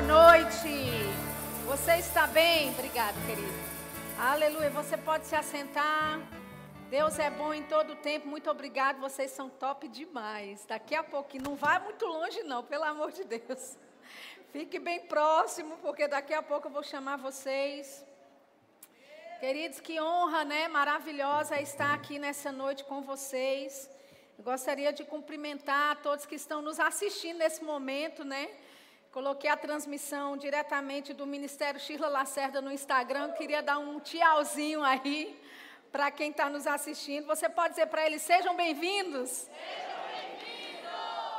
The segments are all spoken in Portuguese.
boa noite. Você está bem? Obrigado, querido. Aleluia. Você pode se assentar. Deus é bom em todo tempo. Muito obrigado. Vocês são top demais. Daqui a pouquinho, não vai muito longe, não, pelo amor de Deus. Fique bem próximo, porque daqui a pouco eu vou chamar vocês. Queridos, que honra, né? Maravilhosa estar aqui nessa noite com vocês. Eu gostaria de cumprimentar todos que estão nos assistindo nesse momento, né? Coloquei a transmissão diretamente do Ministério Shirla Lacerda no Instagram. Queria dar um tchauzinho aí para quem está nos assistindo. Você pode dizer para eles: sejam bem-vindos. Sejam bem-vindos.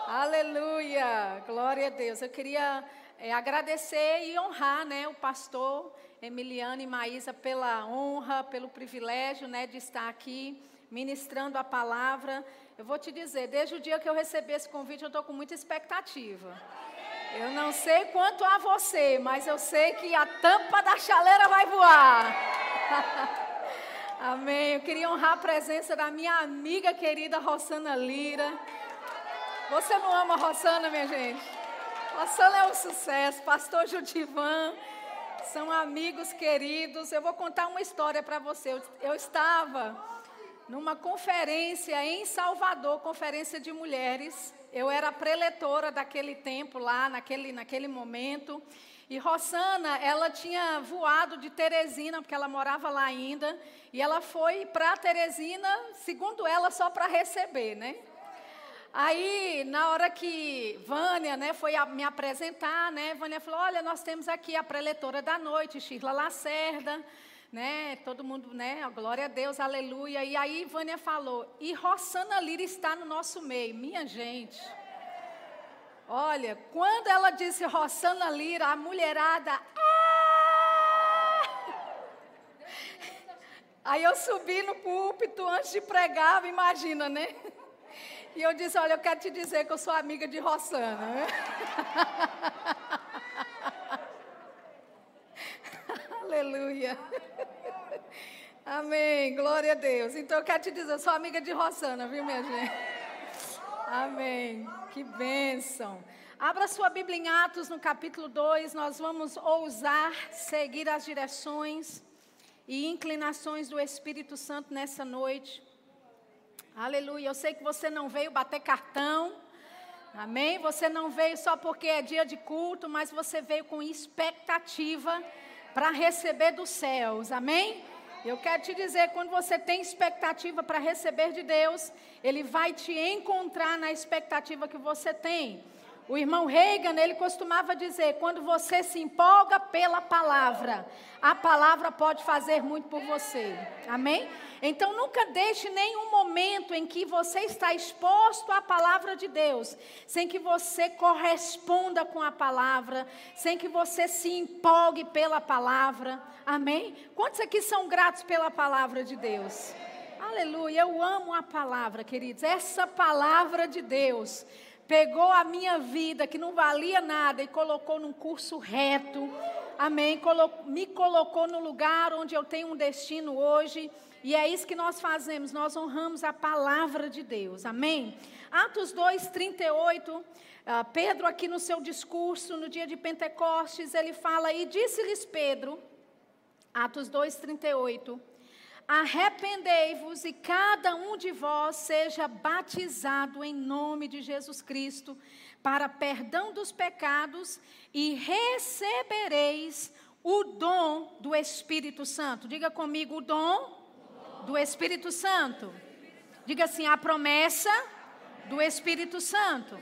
Aleluia. Glória a Deus. Eu queria é, agradecer e honrar né, o pastor Emiliano e Maísa pela honra, pelo privilégio né, de estar aqui ministrando a palavra. Eu vou te dizer, desde o dia que eu recebi esse convite, eu estou com muita expectativa. Eu não sei quanto a você, mas eu sei que a tampa da chaleira vai voar. Amém. Eu queria honrar a presença da minha amiga querida Rossana Lira. Você não ama a Rossana, minha gente? Rossana é um sucesso. Pastor Judivan. São amigos queridos. Eu vou contar uma história para você. Eu, eu estava numa conferência em Salvador, conferência de mulheres. Eu era preletora daquele tempo lá, naquele, naquele momento. E Rossana, ela tinha voado de Teresina, porque ela morava lá ainda. E ela foi para Teresina, segundo ela, só para receber, né? Aí, na hora que Vânia né, foi me apresentar, né, Vânia falou: Olha, nós temos aqui a preletora da noite, Shirla Lacerda né? Todo mundo, né? Glória a Deus, aleluia. E aí Vânia falou: "E Rossana Lira está no nosso meio". Minha gente. Olha, quando ela disse Rossana Lira, a mulherada ah! Aí eu subi no púlpito antes de pregar, imagina, né? E eu disse: Olha, eu quero te dizer que eu sou amiga de Rossana. Né? Aleluia. Amém. Glória a Deus. Então eu quero te dizer, eu sou amiga de Rosana, viu, minha gente? Amém. Que bênção. Abra sua Bíblia em Atos no capítulo 2. Nós vamos ousar seguir as direções e inclinações do Espírito Santo nessa noite. Aleluia. Eu sei que você não veio bater cartão. Amém? Você não veio só porque é dia de culto, mas você veio com expectativa para receber dos céus. Amém? Eu quero te dizer, quando você tem expectativa para receber de Deus, Ele vai te encontrar na expectativa que você tem. O irmão Reagan, ele costumava dizer: quando você se empolga pela palavra, a palavra pode fazer muito por você. Amém? Então nunca deixe nenhum momento em que você está exposto à palavra de Deus, sem que você corresponda com a palavra, sem que você se empolgue pela palavra. Amém? Quantos aqui são gratos pela palavra de Deus? Aleluia, eu amo a palavra, queridos. Essa palavra de Deus pegou a minha vida, que não valia nada, e colocou num curso reto. Amém. Me colocou no lugar onde eu tenho um destino hoje. E é isso que nós fazemos, nós honramos a palavra de Deus. Amém? Atos 2, 38. Uh, Pedro, aqui no seu discurso, no dia de Pentecostes, ele fala: E disse-lhes Pedro, Atos 2, 38. Arrependei-vos e cada um de vós seja batizado em nome de Jesus Cristo para perdão dos pecados e recebereis o dom do Espírito Santo. Diga comigo o dom do Espírito Santo. Diga assim: a promessa do Espírito Santo.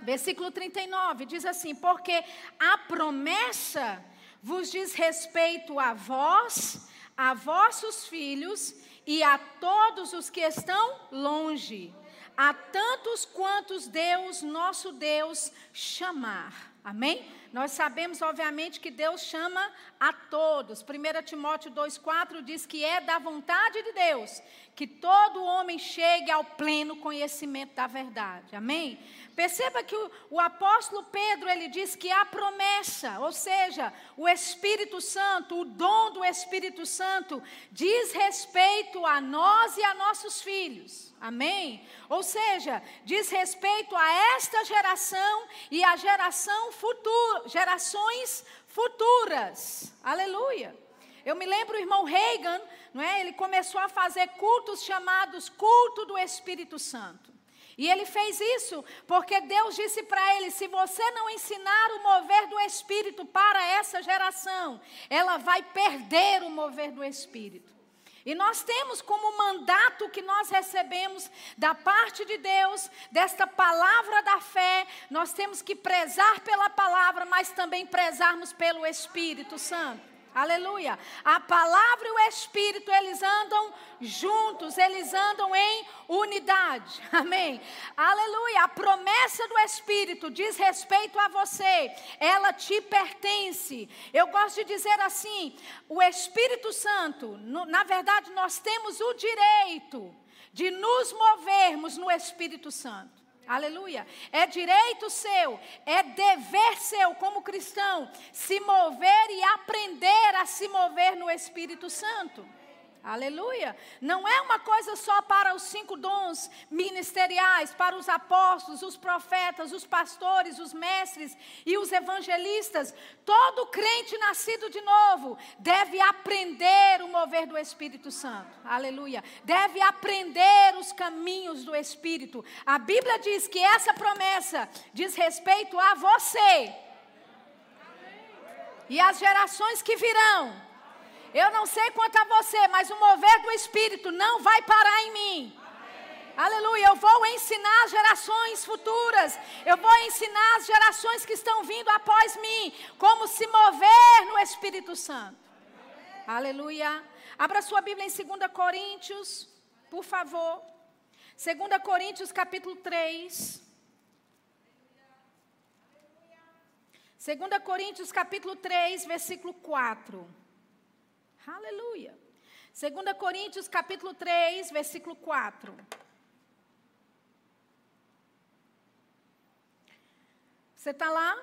Versículo 39 diz assim: Porque a promessa vos diz respeito a vós a vossos filhos e a todos os que estão longe, a tantos quantos Deus, nosso Deus, chamar. Amém? Nós sabemos, obviamente, que Deus chama a todos. 1 Timóteo 2,4 diz que é da vontade de Deus que todo homem chegue ao pleno conhecimento da verdade. Amém? Perceba que o, o, apóstolo Pedro ele diz que há promessa, ou seja, o Espírito Santo, o dom do Espírito Santo, diz respeito a nós e a nossos filhos. Amém? Ou seja, diz respeito a esta geração e a geração futuro, gerações futuras. Aleluia. Eu me lembro o irmão Reagan, não é? Ele começou a fazer cultos chamados culto do Espírito Santo. E ele fez isso porque Deus disse para ele: se você não ensinar o mover do Espírito para essa geração, ela vai perder o mover do Espírito. E nós temos como mandato que nós recebemos da parte de Deus, desta palavra da fé, nós temos que prezar pela palavra, mas também prezarmos pelo Espírito Santo. Aleluia. A palavra e o Espírito, eles andam juntos, eles andam em unidade. Amém. Aleluia. A promessa do Espírito diz respeito a você, ela te pertence. Eu gosto de dizer assim: o Espírito Santo, no, na verdade, nós temos o direito de nos movermos no Espírito Santo. Aleluia. É direito seu, é dever seu como cristão se mover e aprender a se mover no Espírito Santo. Aleluia. Não é uma coisa só para os cinco dons ministeriais, para os apóstolos, os profetas, os pastores, os mestres e os evangelistas. Todo crente nascido de novo deve aprender o mover do Espírito Santo. Aleluia. Deve aprender os caminhos do Espírito. A Bíblia diz que essa promessa diz respeito a você. E as gerações que virão eu não sei quanto a você, mas o mover do Espírito não vai parar em mim. Aleluia. Eu vou ensinar gerações futuras. Eu vou ensinar as gerações que estão vindo após mim como se mover no Espírito Santo. Aleluia. Abra sua Bíblia em 2 Coríntios, por favor. 2 Coríntios capítulo 3. 2 Coríntios capítulo 3, versículo 4. Aleluia. 2 Coríntios capítulo 3, versículo 4. Você está lá?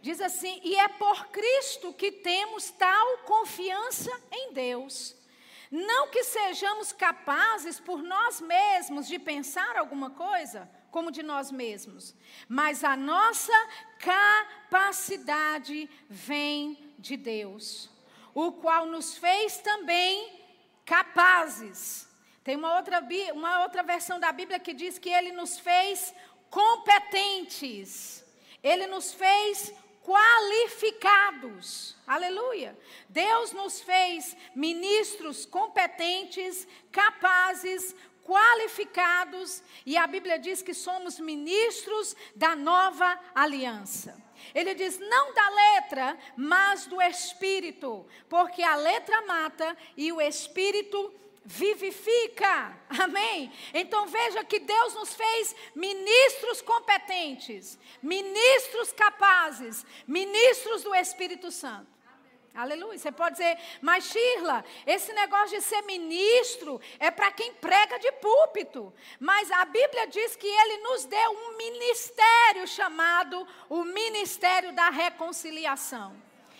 Diz assim: E é por Cristo que temos tal confiança em Deus. Não que sejamos capazes por nós mesmos de pensar alguma coisa, como de nós mesmos, mas a nossa capacidade vem de Deus o qual nos fez também capazes. Tem uma outra, uma outra versão da Bíblia que diz que ele nos fez competentes. Ele nos fez qualificados. Aleluia. Deus nos fez ministros competentes, capazes, qualificados, e a Bíblia diz que somos ministros da nova aliança. Ele diz: não da letra, mas do espírito, porque a letra mata e o espírito vivifica. Amém? Então veja que Deus nos fez ministros competentes, ministros capazes, ministros do Espírito Santo. Aleluia. Você pode dizer, mas Shirla, esse negócio de ser ministro é para quem prega de púlpito. Mas a Bíblia diz que ele nos deu um ministério chamado o Ministério da Reconciliação.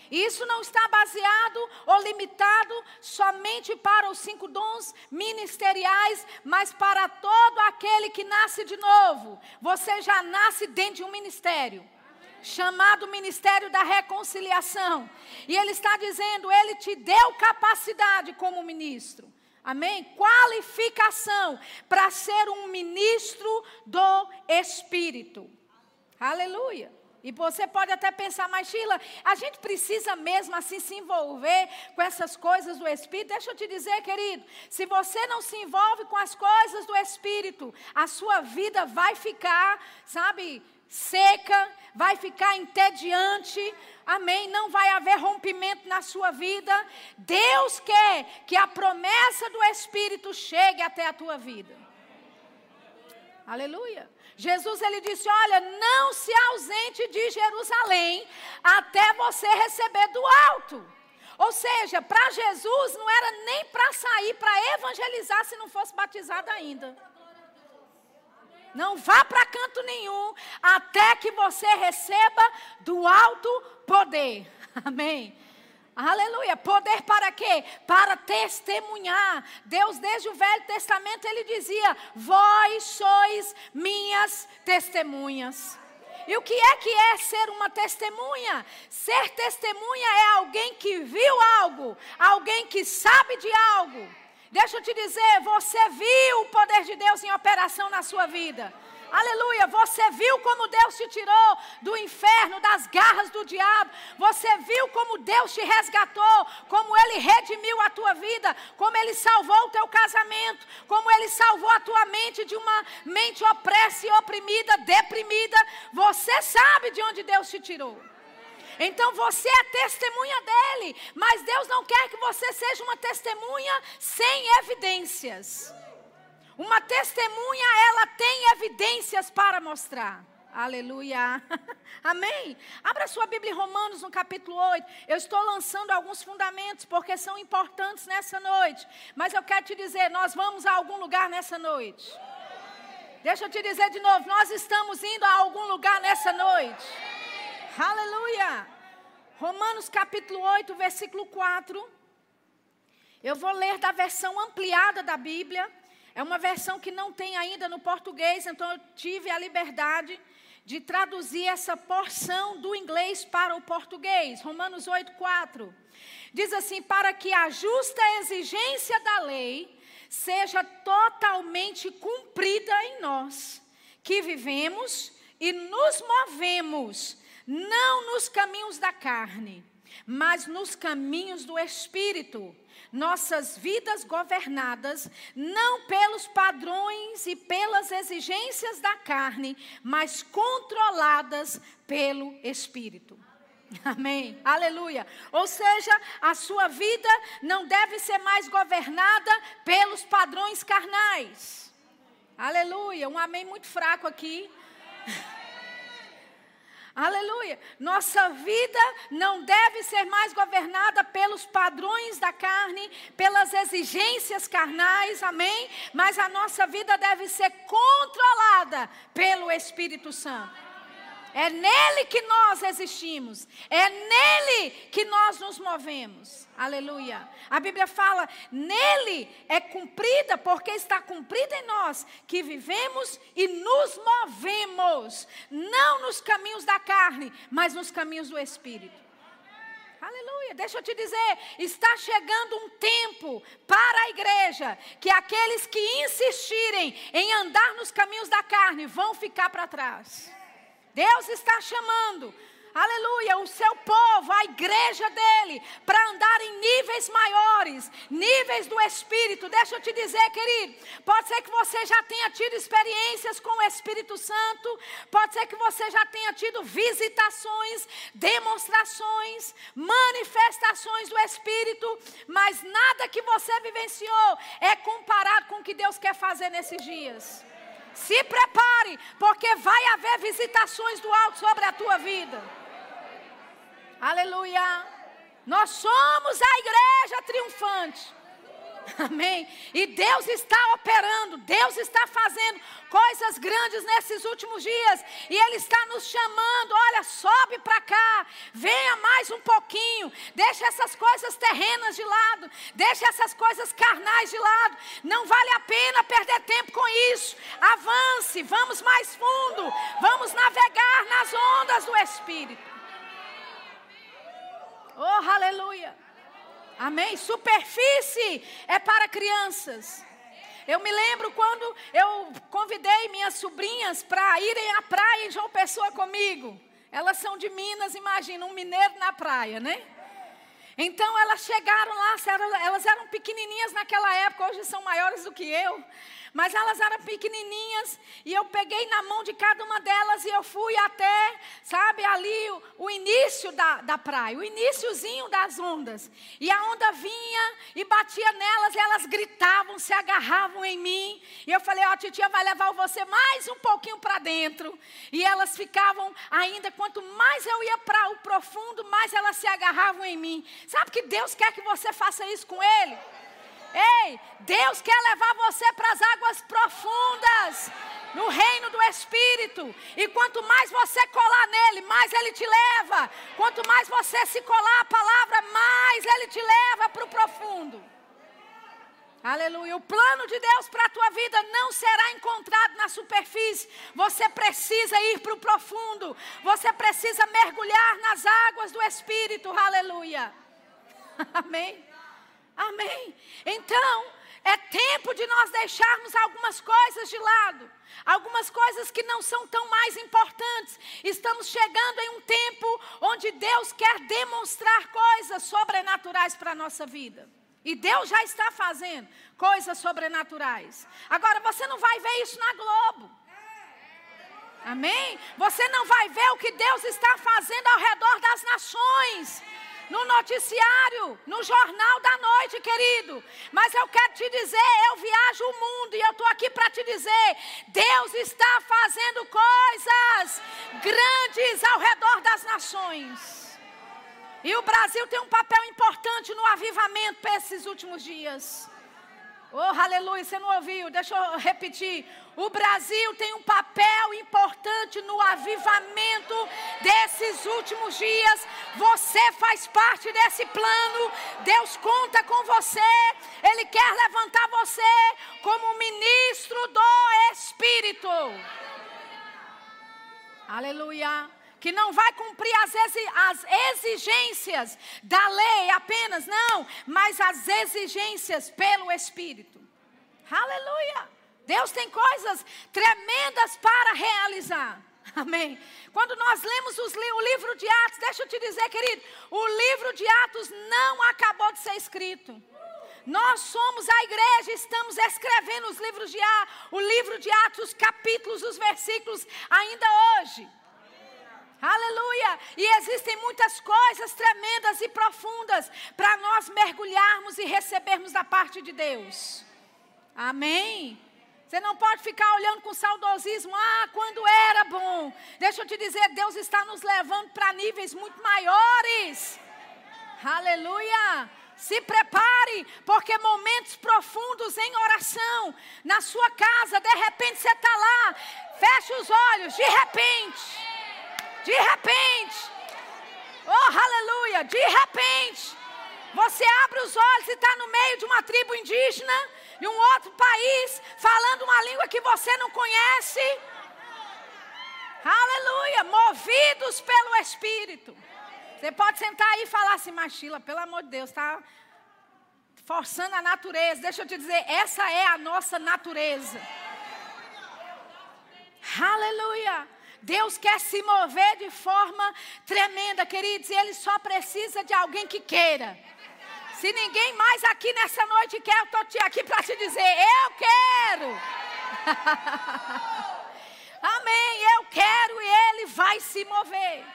Isso não está baseado ou limitado somente para os cinco dons ministeriais, mas para todo aquele que nasce de novo. Você já nasce dentro de um ministério chamado Ministério da Reconciliação. E ele está dizendo, ele te deu capacidade como ministro. Amém? Qualificação para ser um ministro do Espírito. Aleluia. E você pode até pensar, mas Sheila, a gente precisa mesmo assim se envolver com essas coisas do Espírito. Deixa eu te dizer, querido, se você não se envolve com as coisas do Espírito, a sua vida vai ficar, sabe, seca, vai ficar entediante, amém? Não vai haver rompimento na sua vida. Deus quer que a promessa do Espírito chegue até a tua vida. Aleluia. Jesus ele disse: Olha, não se ausente de Jerusalém até você receber do alto. Ou seja, para Jesus não era nem para sair para evangelizar se não fosse batizado ainda. Não vá para canto nenhum até que você receba do alto poder. Amém. Aleluia. Poder para quê? Para testemunhar. Deus, desde o Velho Testamento, ele dizia: Vós sois minhas testemunhas. E o que é que é ser uma testemunha? Ser testemunha é alguém que viu algo, alguém que sabe de algo. Deixa eu te dizer, você viu o poder de Deus em operação na sua vida. Aleluia. Você viu como Deus te tirou do inferno, das garras do diabo. Você viu como Deus te resgatou, como Ele redimiu a tua vida, como Ele salvou o teu casamento, como Ele salvou a tua mente de uma mente opressa e oprimida, deprimida. Você sabe de onde Deus te tirou. Então você é testemunha dele, mas Deus não quer que você seja uma testemunha sem evidências. Uma testemunha, ela tem evidências para mostrar. Aleluia. Amém. Abra sua Bíblia em Romanos no capítulo 8. Eu estou lançando alguns fundamentos porque são importantes nessa noite. Mas eu quero te dizer, nós vamos a algum lugar nessa noite. Deixa eu te dizer de novo, nós estamos indo a algum lugar nessa noite. Aleluia. Romanos capítulo 8, versículo 4. Eu vou ler da versão ampliada da Bíblia. É uma versão que não tem ainda no português, então eu tive a liberdade de traduzir essa porção do inglês para o português. Romanos 8, 4. Diz assim: Para que a justa exigência da lei seja totalmente cumprida em nós, que vivemos e nos movemos, não nos caminhos da carne, mas nos caminhos do Espírito nossas vidas governadas não pelos padrões e pelas exigências da carne, mas controladas pelo Espírito. Amém. Aleluia. Ou seja, a sua vida não deve ser mais governada pelos padrões carnais. Aleluia. Um amém muito fraco aqui. Aleluia. Nossa vida não deve ser mais governada pelos padrões da carne, pelas exigências carnais, amém? Mas a nossa vida deve ser controlada pelo Espírito Santo. É nele que nós existimos. É nele que nós nos movemos. Aleluia. A Bíblia fala: nele é cumprida, porque está cumprida em nós, que vivemos e nos movemos, não nos caminhos da carne, mas nos caminhos do Espírito. Aleluia. Deixa eu te dizer, está chegando um tempo para a igreja que aqueles que insistirem em andar nos caminhos da carne vão ficar para trás. Deus está chamando, aleluia, o seu povo, a igreja dele, para andar em níveis maiores, níveis do Espírito. Deixa eu te dizer, querido, pode ser que você já tenha tido experiências com o Espírito Santo, pode ser que você já tenha tido visitações, demonstrações, manifestações do Espírito, mas nada que você vivenciou é comparado com o que Deus quer fazer nesses dias. Se prepare, porque vai haver visitações do alto sobre a tua vida. Aleluia. Nós somos a igreja triunfante. Amém. E Deus está operando, Deus está fazendo coisas grandes nesses últimos dias. E Ele está nos chamando: olha, sobe para cá, venha mais um pouquinho. Deixa essas coisas terrenas de lado, deixa essas coisas carnais de lado. Não vale a pena perder tempo com isso. Avance, vamos mais fundo, vamos navegar nas ondas do Espírito. Oh, aleluia. Amém? Superfície é para crianças. Eu me lembro quando eu convidei minhas sobrinhas para irem à praia em João Pessoa comigo. Elas são de Minas, imagina, um mineiro na praia, né? Então elas chegaram lá, elas eram pequenininhas naquela época, hoje são maiores do que eu. Mas elas eram pequenininhas e eu peguei na mão de cada uma delas e eu fui até, sabe, ali o, o início da, da praia, o iníciozinho das ondas. E a onda vinha e batia nelas e elas gritavam, se agarravam em mim. E eu falei, ó, oh, titia vai levar você mais um pouquinho para dentro. E elas ficavam ainda, quanto mais eu ia para o profundo, mais elas se agarravam em mim. Sabe que Deus quer que você faça isso com Ele? Ei, Deus quer levar você para as águas profundas, no reino do Espírito. E quanto mais você colar nele, mais ele te leva. Quanto mais você se colar a palavra, mais ele te leva para o profundo. Aleluia. O plano de Deus para a tua vida não será encontrado na superfície. Você precisa ir para o profundo. Você precisa mergulhar nas águas do Espírito. Aleluia. Amém. Amém. Então, é tempo de nós deixarmos algumas coisas de lado. Algumas coisas que não são tão mais importantes. Estamos chegando em um tempo onde Deus quer demonstrar coisas sobrenaturais para a nossa vida. E Deus já está fazendo coisas sobrenaturais. Agora você não vai ver isso na Globo. Amém? Você não vai ver o que Deus está fazendo ao redor das nações. No noticiário, no jornal da noite, querido. Mas eu quero te dizer, eu viajo o mundo e eu estou aqui para te dizer: Deus está fazendo coisas grandes ao redor das nações. E o Brasil tem um papel importante no avivamento para esses últimos dias. Oh, aleluia, você não ouviu? Deixa eu repetir. O Brasil tem um papel importante no avivamento desses últimos dias. Você faz parte desse plano. Deus conta com você. Ele quer levantar você como ministro do Espírito. Aleluia que não vai cumprir as, as exigências da lei apenas, não, mas as exigências pelo Espírito. Aleluia! Deus tem coisas tremendas para realizar. Amém. Quando nós lemos os, o livro de Atos, deixa eu te dizer, querido, o livro de Atos não acabou de ser escrito. Nós somos a igreja, estamos escrevendo os livros de Atos, o livro de Atos, os capítulos, os versículos, ainda hoje. Aleluia! E existem muitas coisas tremendas e profundas para nós mergulharmos e recebermos da parte de Deus. Amém? Você não pode ficar olhando com saudosismo, ah, quando era bom. Deixa eu te dizer, Deus está nos levando para níveis muito maiores. Aleluia! Se prepare, porque momentos profundos em oração, na sua casa, de repente você está lá, fecha os olhos, de repente. De repente, oh aleluia, de repente, você abre os olhos e está no meio de uma tribo indígena, de um outro país, falando uma língua que você não conhece. Aleluia, movidos pelo Espírito. Você pode sentar aí e falar assim, Machila, pelo amor de Deus, está forçando a natureza. Deixa eu te dizer, essa é a nossa natureza. Aleluia. Deus quer se mover de forma tremenda, queridos, e Ele só precisa de alguém que queira. Se ninguém mais aqui nessa noite quer, eu estou aqui para te dizer: eu quero. Amém, eu quero e Ele vai se mover.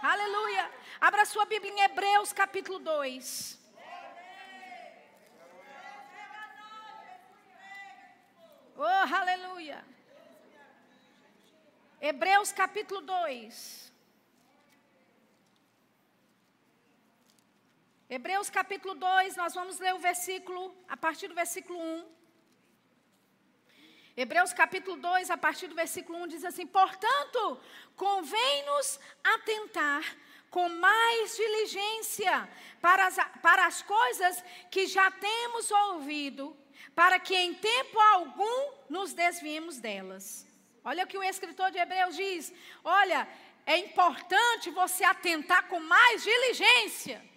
Aleluia. Abra sua Bíblia em Hebreus capítulo 2. Oh, aleluia. Hebreus capítulo 2. Hebreus capítulo 2, nós vamos ler o versículo, a partir do versículo 1. Hebreus capítulo 2, a partir do versículo 1, diz assim: Portanto, convém-nos atentar com mais diligência para as, para as coisas que já temos ouvido, para que em tempo algum nos desviemos delas. Olha o que o escritor de Hebreus diz: olha, é importante você atentar com mais diligência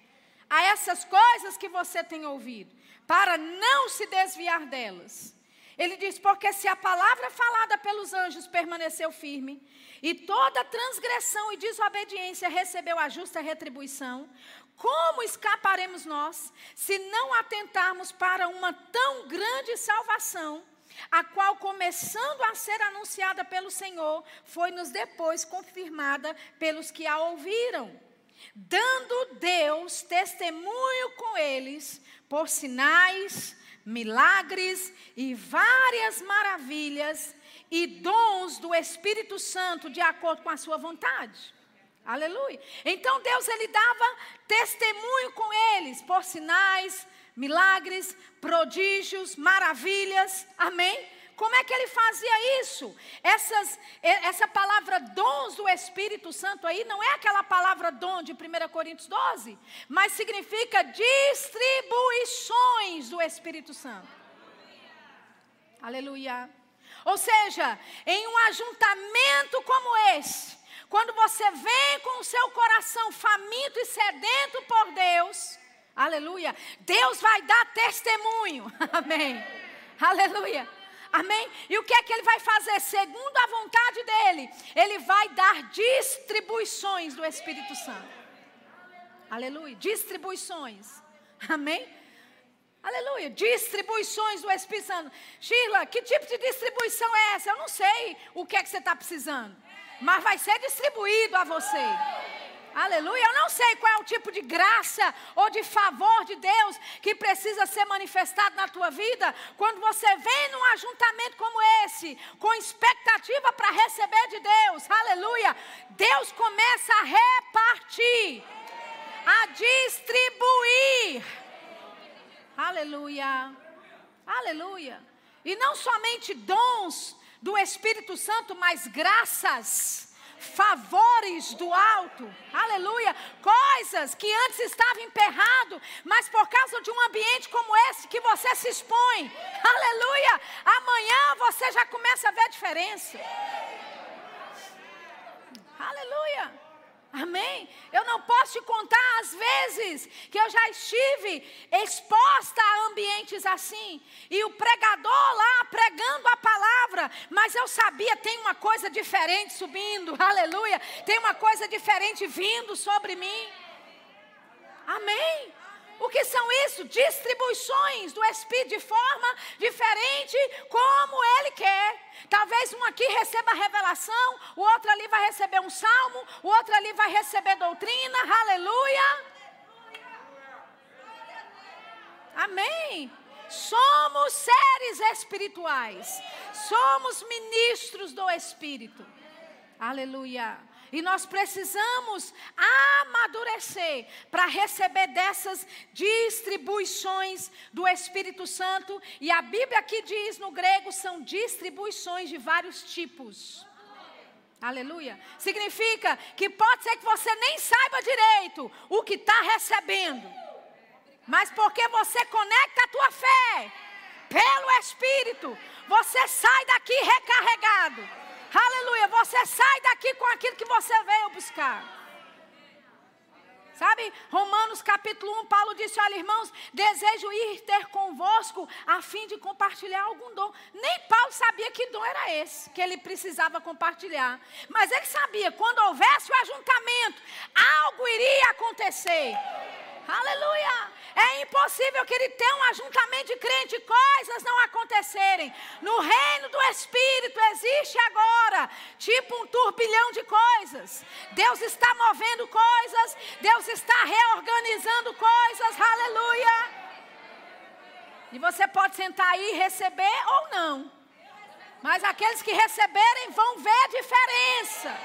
a essas coisas que você tem ouvido, para não se desviar delas. Ele diz: porque se a palavra falada pelos anjos permaneceu firme, e toda transgressão e desobediência recebeu a justa retribuição, como escaparemos nós se não atentarmos para uma tão grande salvação? a qual, começando a ser anunciada pelo Senhor, foi-nos depois confirmada pelos que a ouviram, dando Deus testemunho com eles por sinais, milagres e várias maravilhas e dons do Espírito Santo de acordo com a sua vontade. Aleluia. Então Deus ele dava testemunho com eles por sinais, milagres, prodígios, maravilhas, amém? Como é que ele fazia isso? Essas, essa palavra dons do Espírito Santo aí não é aquela palavra dom de 1 Coríntios 12, mas significa distribuições do Espírito Santo. Aleluia. Ou seja, em um ajuntamento como esse, quando você vem com o seu coração faminto e sedento por Deus, aleluia, Deus vai dar testemunho, amém, aleluia. Amém? E o que é que ele vai fazer? Segundo a vontade dele, ele vai dar distribuições do Espírito Santo. Aleluia. Distribuições. Amém? Aleluia. Distribuições do Espírito Santo. Sheila, que tipo de distribuição é essa? Eu não sei o que é que você está precisando. Mas vai ser distribuído a você. Aleluia. Eu não sei qual é o tipo de graça ou de favor de Deus que precisa ser manifestado na tua vida. Quando você vem num ajuntamento como esse, com expectativa para receber de Deus. Aleluia. Deus começa a repartir, a distribuir Aleluia. Aleluia. E não somente dons do Espírito Santo, mas graças, favores do alto. Aleluia. Coisas que antes estavam emperrado, mas por causa de um ambiente como esse que você se expõe. Aleluia. Amanhã você já começa a ver a diferença. Aleluia. Amém? Eu não posso te contar as vezes que eu já estive exposta a ambientes assim. E o pregador lá pregando a palavra, mas eu sabia, tem uma coisa diferente subindo, aleluia. Tem uma coisa diferente vindo sobre mim. Amém? O que são isso? Distribuições do Espírito de forma diferente, como Ele quer. Talvez um aqui receba revelação, o outro ali vai receber um salmo, o outro ali vai receber doutrina. Aleluia. Amém. Somos seres espirituais. Somos ministros do Espírito. Aleluia. E nós precisamos amadurecer para receber dessas distribuições do Espírito Santo. E a Bíblia aqui diz no grego são distribuições de vários tipos. Aleluia. Significa que pode ser que você nem saiba direito o que está recebendo. Mas porque você conecta a tua fé pelo Espírito, você sai daqui recarregado. Aleluia. Você sai daqui com aquilo que você veio buscar. Sabe, Romanos capítulo 1, Paulo disse: Olha, irmãos, desejo ir ter convosco a fim de compartilhar algum dom. Nem Paulo sabia que dom era esse que ele precisava compartilhar. Mas ele sabia, quando houvesse o ajuntamento, algo iria acontecer. Aleluia! É impossível que ele tenha um ajuntamento de crente e coisas não acontecerem. No reino do Espírito existe agora, tipo um turbilhão de coisas. Deus está movendo coisas, Deus está reorganizando coisas. Aleluia! E você pode sentar aí e receber ou não. Mas aqueles que receberem vão ver a diferença.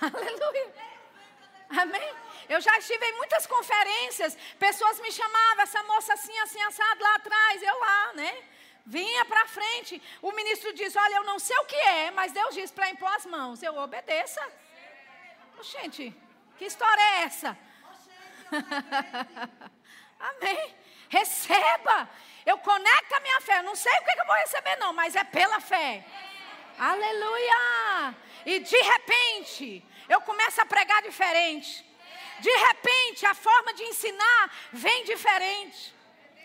Aleluia. Amém? Eu já estive em muitas conferências, pessoas me chamavam, essa moça assim, assim, assado lá atrás, eu lá, né? Vinha para frente. O ministro diz: Olha, eu não sei o que é, mas Deus diz para impor as mãos. Eu obedeça. Oh, gente, que história é essa? Amém. Receba. Eu conecto a minha fé. Não sei o que eu vou receber, não, mas é pela fé. Aleluia. E de repente, eu começo a pregar diferente. De repente, a forma de ensinar vem diferente.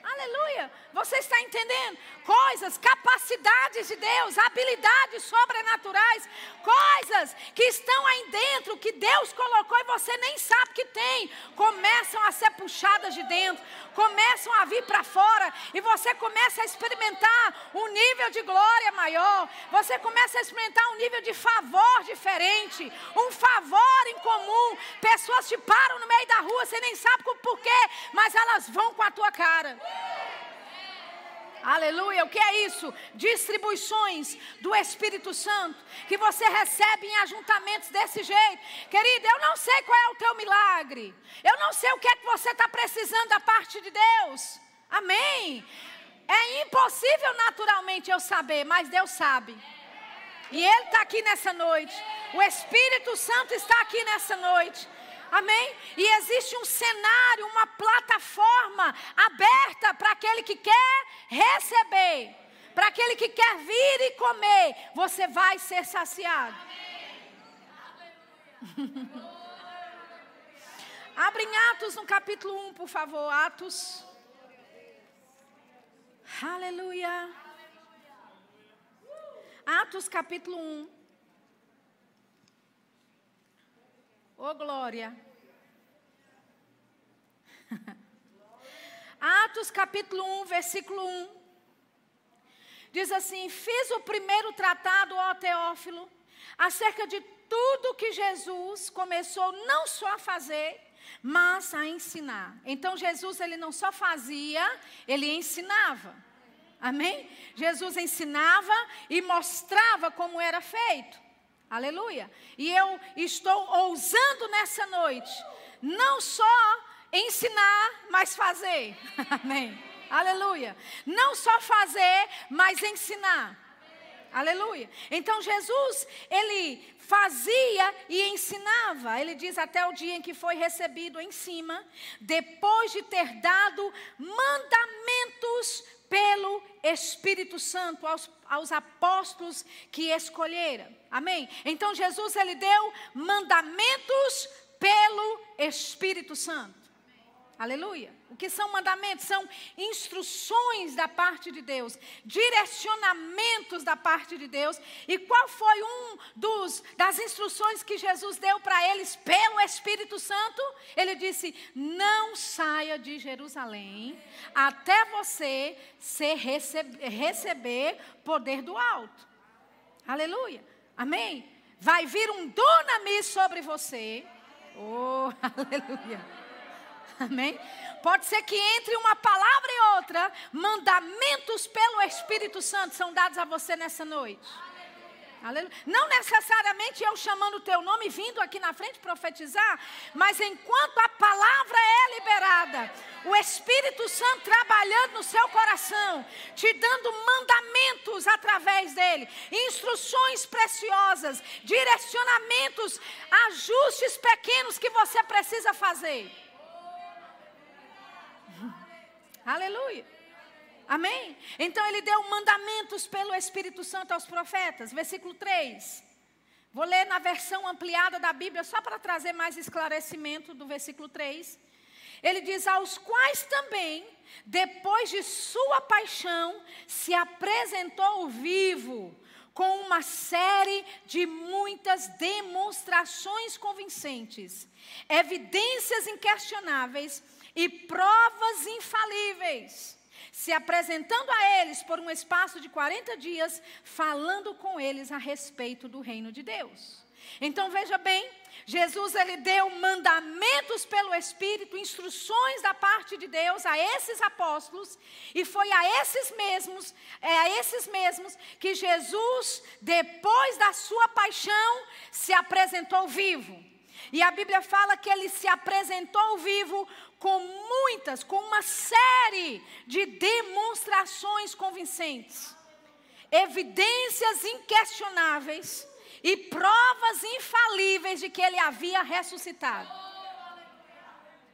Aleluia. Você está entendendo? Coisas, capacidades de Deus, habilidades sobrenaturais, coisas que estão aí dentro, que Deus colocou e você nem sabe que tem, começam a ser puxadas de dentro, começam a vir para fora e você começa a experimentar um nível de glória maior, você começa a experimentar um nível de favor diferente, um favor em comum. Pessoas te param no meio da rua, você nem sabe o porquê, mas elas vão com a tua cara. Aleluia. O que é isso? Distribuições do Espírito Santo que você recebe em ajuntamentos desse jeito. Querido, eu não sei qual é o teu milagre. Eu não sei o que é que você está precisando da parte de Deus. Amém. É impossível naturalmente eu saber, mas Deus sabe. E Ele está aqui nessa noite. O Espírito Santo está aqui nessa noite. Amém? E existe um cenário, uma plataforma aberta para aquele que quer receber. Para aquele que quer vir e comer, você vai ser saciado. Abre em Atos no capítulo 1, por favor. Atos. Aleluia. Atos capítulo 1. Ô glória. Atos capítulo 1, versículo 1. Diz assim: Fiz o primeiro tratado, ó Teófilo, acerca de tudo que Jesus começou não só a fazer, mas a ensinar. Então Jesus ele não só fazia, ele ensinava. Amém? Jesus ensinava e mostrava como era feito. Aleluia. E eu estou ousando nessa noite, não só ensinar, mas fazer. Amém. Aleluia. Não só fazer, mas ensinar. Aleluia. Então Jesus, ele fazia e ensinava. Ele diz até o dia em que foi recebido em cima, depois de ter dado mandamentos pelo Espírito Santo aos, aos apóstolos que escolheram. Amém? Então Jesus ele deu mandamentos pelo Espírito Santo. Aleluia. O que são mandamentos? São instruções da parte de Deus, direcionamentos da parte de Deus. E qual foi um dos das instruções que Jesus deu para eles pelo Espírito Santo? Ele disse: "Não saia de Jerusalém até você ser, receber, receber poder do alto." Aleluia. Amém. Vai vir um dunamis sobre você. Oh, aleluia. Amém? Pode ser que entre uma palavra e outra, mandamentos pelo Espírito Santo são dados a você nessa noite. Aleluia. Não necessariamente eu chamando o teu nome, vindo aqui na frente profetizar, mas enquanto a palavra é liberada, o Espírito Santo trabalhando no seu coração, te dando mandamentos através dele, instruções preciosas, direcionamentos, ajustes pequenos que você precisa fazer. Aleluia. Amém? Então ele deu mandamentos pelo Espírito Santo aos profetas. Versículo 3. Vou ler na versão ampliada da Bíblia, só para trazer mais esclarecimento do versículo 3. Ele diz: Aos quais também, depois de sua paixão, se apresentou vivo, com uma série de muitas demonstrações convincentes, evidências inquestionáveis e provas infalíveis, se apresentando a eles por um espaço de 40 dias, falando com eles a respeito do reino de Deus. Então veja bem, Jesus ele deu mandamentos pelo Espírito, instruções da parte de Deus a esses apóstolos, e foi a esses mesmos, é a esses mesmos que Jesus, depois da sua paixão, se apresentou vivo. E a Bíblia fala que ele se apresentou vivo com muitas, com uma série de demonstrações convincentes, evidências inquestionáveis e provas infalíveis de que ele havia ressuscitado.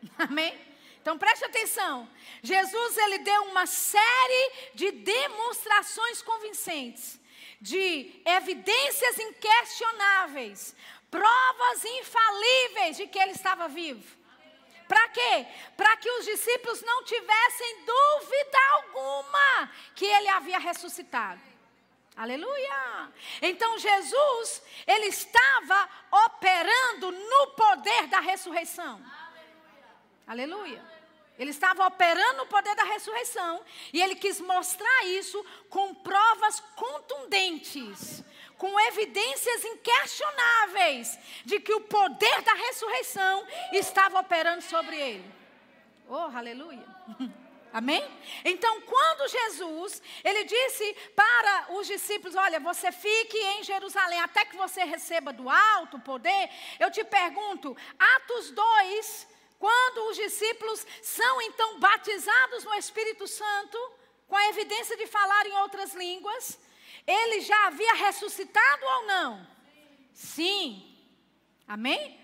Amém? Então preste atenção. Jesus ele deu uma série de demonstrações convincentes, de evidências inquestionáveis, provas infalíveis de que ele estava vivo. Para quê? Para que os discípulos não tivessem dúvida alguma que ele havia ressuscitado. Aleluia! Então Jesus, ele estava operando no poder da ressurreição. Aleluia! Ele estava operando o poder da ressurreição e ele quis mostrar isso com provas contundentes com evidências inquestionáveis de que o poder da ressurreição estava operando sobre ele. Oh, aleluia. Amém? Então, quando Jesus, ele disse para os discípulos: Olha, você fique em Jerusalém até que você receba do alto poder. Eu te pergunto, Atos 2, quando os discípulos são então batizados no Espírito Santo, com a evidência de falar em outras línguas, ele já havia ressuscitado ou não? Sim. Amém?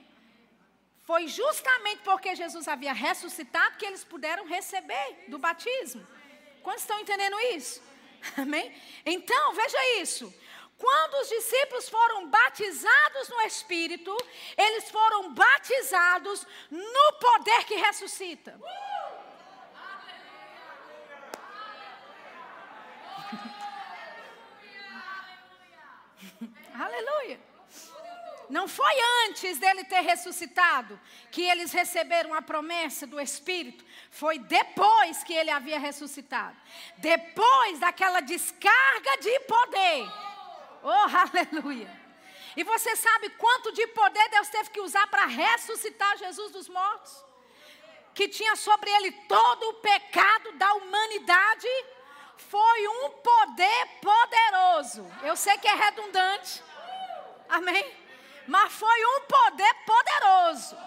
Foi justamente porque Jesus havia ressuscitado que eles puderam receber do batismo. Quantos estão entendendo isso? Amém? Então, veja isso. Quando os discípulos foram batizados no Espírito, eles foram batizados no poder que ressuscita. Aleluia. Não foi antes dele ter ressuscitado que eles receberam a promessa do Espírito. Foi depois que ele havia ressuscitado. Depois daquela descarga de poder. Oh, aleluia. E você sabe quanto de poder Deus teve que usar para ressuscitar Jesus dos mortos? Que tinha sobre ele todo o pecado da humanidade. Foi um poder poderoso. Eu sei que é redundante. Amém? mas foi um poder poderoso.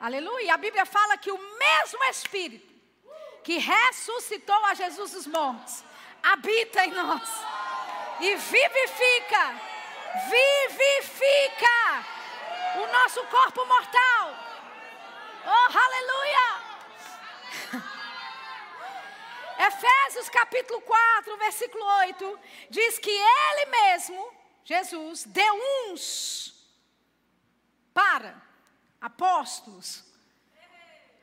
Aleluia. A Bíblia fala que o mesmo Espírito que ressuscitou a Jesus dos mortos habita em nós e vivifica, vivifica o nosso corpo mortal. Oh, aleluia! Efésios capítulo 4, versículo 8, diz que Ele mesmo Jesus deu uns para apóstolos,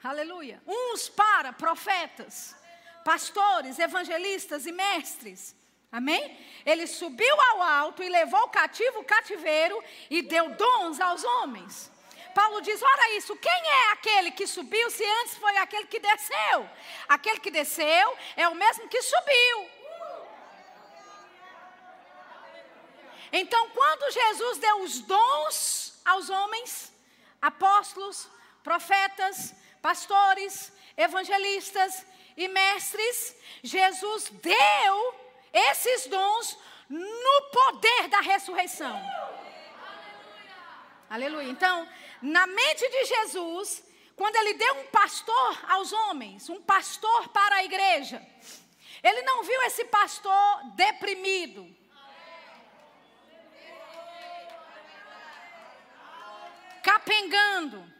aleluia, uns para profetas, pastores, evangelistas e mestres. Amém? Ele subiu ao alto e levou o cativo o cativeiro e deu dons aos homens. Paulo diz: Ora, isso, quem é aquele que subiu se antes foi aquele que desceu? Aquele que desceu é o mesmo que subiu. Então, quando Jesus deu os dons aos homens, apóstolos, profetas, pastores, evangelistas e mestres, Jesus deu esses dons no poder da ressurreição. Aleluia. Então, na mente de Jesus, quando ele deu um pastor aos homens, um pastor para a igreja, ele não viu esse pastor deprimido, capengando.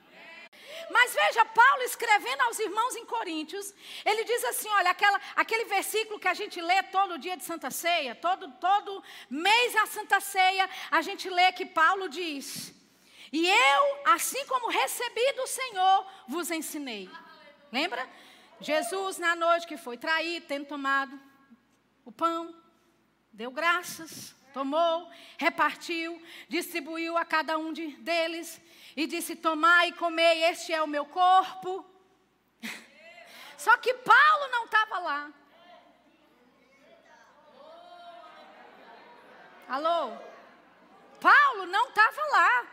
Mas veja, Paulo escrevendo aos irmãos em Coríntios, ele diz assim: olha, aquela, aquele versículo que a gente lê todo dia de Santa Ceia, todo, todo mês da Santa Ceia, a gente lê que Paulo diz: E eu, assim como recebi do Senhor, vos ensinei. Lembra? Jesus, na noite que foi traído, tendo tomado o pão, deu graças, tomou, repartiu, distribuiu a cada um de, deles e disse: Tomai e comei, este é o meu corpo. Só que Paulo não estava lá. Alô? Paulo não estava lá.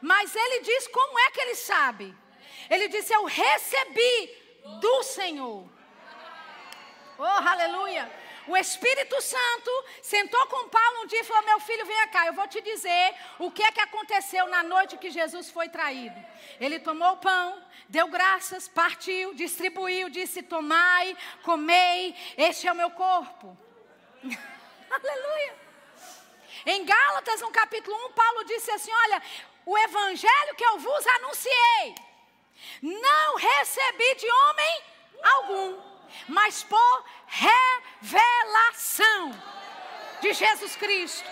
Mas ele diz como é que ele sabe. Ele disse: Eu recebi do Senhor. Oh, aleluia. O Espírito Santo sentou com Paulo um dia e falou: Meu filho, venha cá, eu vou te dizer o que é que aconteceu na noite que Jesus foi traído. Ele tomou o pão, deu graças, partiu, distribuiu, disse: Tomai, comei, este é o meu corpo. Aleluia. Em Gálatas, no capítulo 1, Paulo disse assim: Olha, o evangelho que eu vos anunciei, não recebi de homem algum mas por revelação de Jesus Cristo.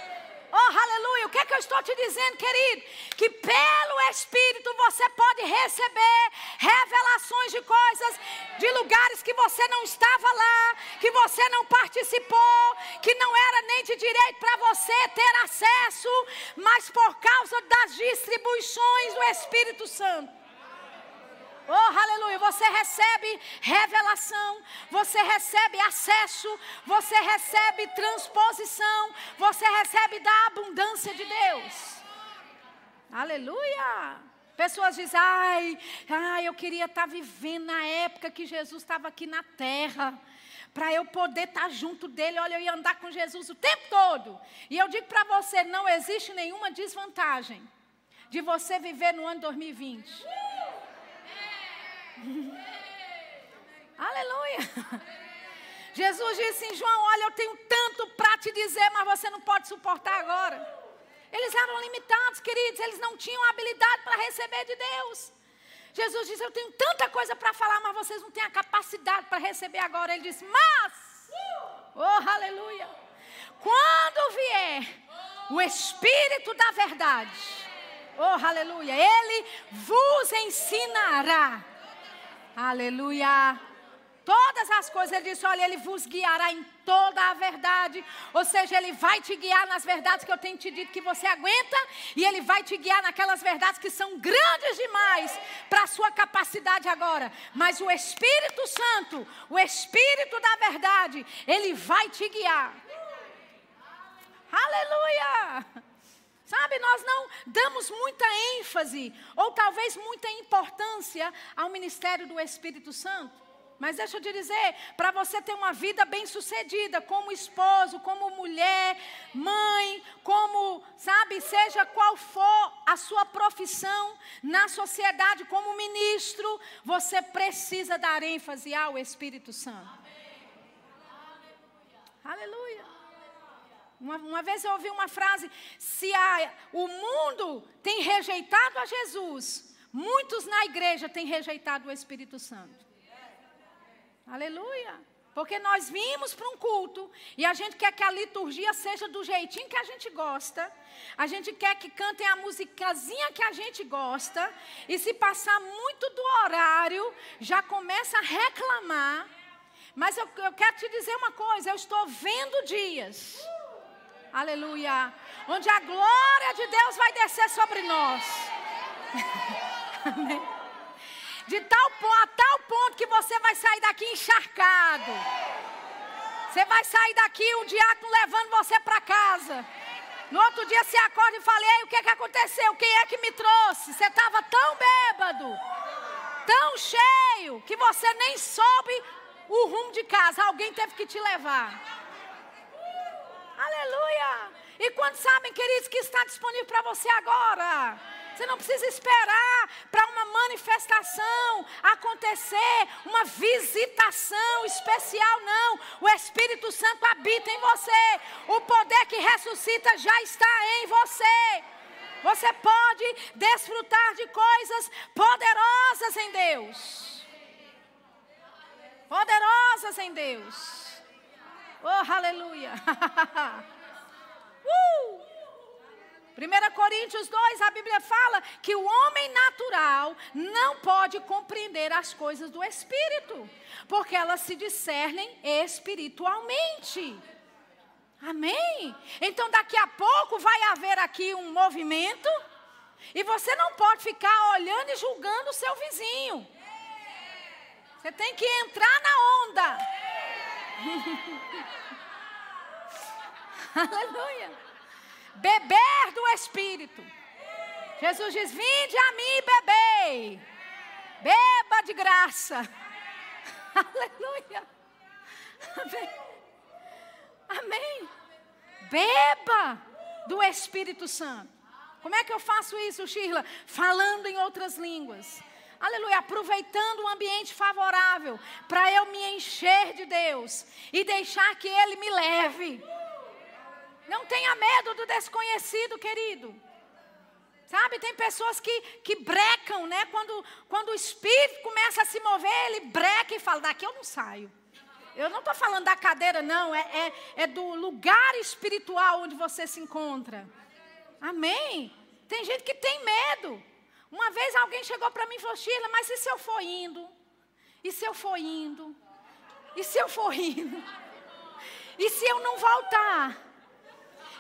Oh, aleluia! O que é que eu estou te dizendo, querido? Que pelo Espírito você pode receber revelações de coisas, de lugares que você não estava lá, que você não participou, que não era nem de direito para você ter acesso, mas por causa das distribuições do Espírito Santo. Oh, aleluia. Você recebe revelação, você recebe acesso, você recebe transposição, você recebe da abundância de Deus. Aleluia. Pessoas dizem, ai, ai, eu queria estar vivendo na época que Jesus estava aqui na terra. Para eu poder estar junto dele, olha, eu ia andar com Jesus o tempo todo. E eu digo para você: não existe nenhuma desvantagem de você viver no ano 2020. Aleluia. Jesus disse em João: Olha, eu tenho tanto para te dizer, mas você não pode suportar agora. Eles eram limitados, queridos, eles não tinham habilidade para receber de Deus. Jesus disse: Eu tenho tanta coisa para falar, mas vocês não têm a capacidade para receber agora. Ele disse: Mas, oh aleluia, quando vier o Espírito da Verdade, oh aleluia, Ele vos ensinará, aleluia todas as coisas. Ele disse: Olha, Ele vos guiará em toda a verdade. Ou seja, Ele vai te guiar nas verdades que eu tenho te dito que você aguenta, e Ele vai te guiar naquelas verdades que são grandes demais para a sua capacidade agora. Mas o Espírito Santo, o Espírito da verdade, Ele vai te guiar. Aleluia! Sabe, nós não damos muita ênfase, ou talvez muita importância ao ministério do Espírito Santo. Mas deixa eu te dizer, para você ter uma vida bem-sucedida, como esposo, como mulher, mãe, como, sabe, seja qual for a sua profissão na sociedade, como ministro, você precisa dar ênfase ao Espírito Santo. Aleluia. Uma, uma, vez eu ouvi uma frase: se a, o mundo tem rejeitado a Jesus, muitos na igreja têm rejeitado o Espírito Santo. Aleluia. Porque nós vimos para um culto e a gente quer que a liturgia seja do jeitinho que a gente gosta. A gente quer que cantem a musicazinha que a gente gosta. E se passar muito do horário, já começa a reclamar. Mas eu, eu quero te dizer uma coisa: eu estou vendo dias. Aleluia. Onde a glória de Deus vai descer sobre nós. Amém de tal ponto, a tal ponto que você vai sair daqui encharcado. Você vai sair daqui um diácono levando você para casa. No outro dia você acorda e fala: Ei, o que, é que aconteceu? Quem é que me trouxe? Você estava tão bêbado, tão cheio, que você nem soube o rumo de casa. Alguém teve que te levar. Aleluia! E quando sabem, queridos, que está disponível para você agora? Você não precisa esperar para uma manifestação acontecer, uma visitação especial, não. O Espírito Santo habita em você. O poder que ressuscita já está em você. Você pode desfrutar de coisas poderosas em Deus. Poderosas em Deus. Oh, aleluia. uh! 1 Coríntios 2, a Bíblia fala que o homem natural não pode compreender as coisas do Espírito, porque elas se discernem espiritualmente. Amém? Então daqui a pouco vai haver aqui um movimento, e você não pode ficar olhando e julgando o seu vizinho. Você tem que entrar na onda. Aleluia beber do Espírito. Jesus diz: Vinde a mim e bebei. Beba de graça. Aleluia. Amém. Amém. Beba do Espírito Santo. Como é que eu faço isso, Shirla? Falando em outras línguas. Aleluia, aproveitando um ambiente favorável para eu me encher de Deus e deixar que Ele me leve. Não tenha medo do desconhecido, querido. Sabe, tem pessoas que, que brecam, né? Quando, quando o espírito começa a se mover, ele breca e fala: daqui eu não saio. Eu não estou falando da cadeira, não, é, é, é do lugar espiritual onde você se encontra. Amém? Tem gente que tem medo. Uma vez alguém chegou para mim e falou: Sheila, mas e se eu for indo? E se eu for indo? E se eu for indo? E se eu não voltar?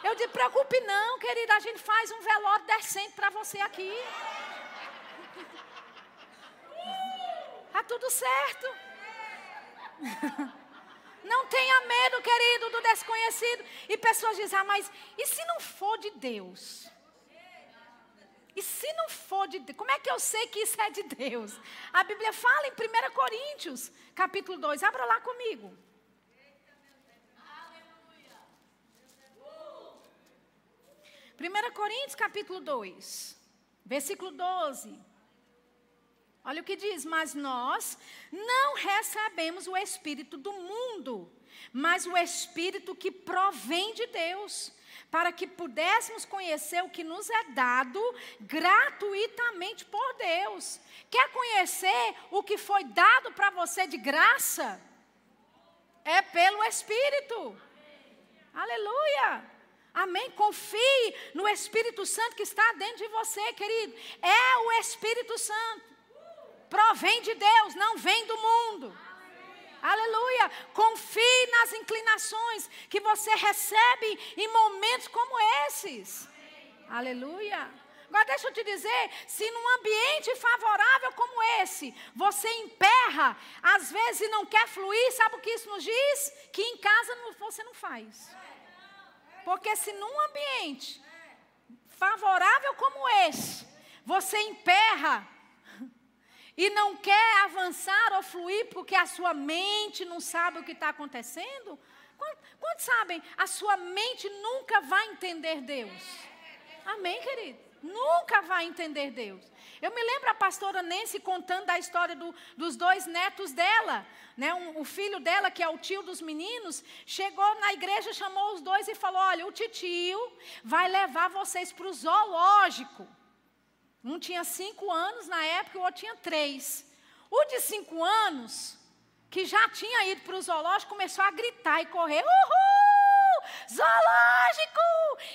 Eu disse, preocupe não, querida, a gente faz um velório decente para você aqui. Tá tudo certo. Não tenha medo, querido, do desconhecido. E pessoas dizem, ah, mas e se não for de Deus? E se não for de Deus, como é que eu sei que isso é de Deus? A Bíblia fala em 1 Coríntios, capítulo 2, abra lá comigo. 1 Coríntios capítulo 2, versículo 12. Olha o que diz: Mas nós não recebemos o Espírito do mundo, mas o Espírito que provém de Deus, para que pudéssemos conhecer o que nos é dado gratuitamente por Deus. Quer conhecer o que foi dado para você de graça? É pelo Espírito. Aleluia. Amém? Confie no Espírito Santo que está dentro de você, querido. É o Espírito Santo. Provém de Deus, não vem do mundo. Aleluia. Confie nas inclinações que você recebe em momentos como esses. Aleluia. Agora deixa eu te dizer, se num ambiente favorável como esse, você emperra, às vezes não quer fluir, sabe o que isso nos diz? Que em casa você não faz. Porque se num ambiente favorável como esse, você emperra e não quer avançar ou fluir porque a sua mente não sabe o que está acontecendo? Quantos sabem? A sua mente nunca vai entender Deus. Amém, querido? Nunca vai entender Deus. Eu me lembro a pastora Nancy contando da história do, dos dois netos dela. Né? Um, o filho dela, que é o tio dos meninos, chegou na igreja, chamou os dois e falou: Olha, o titio vai levar vocês para o zoológico. Um tinha cinco anos na época, o outro tinha três. O de cinco anos, que já tinha ido para o zoológico, começou a gritar e correr: Uhul! Zoológico!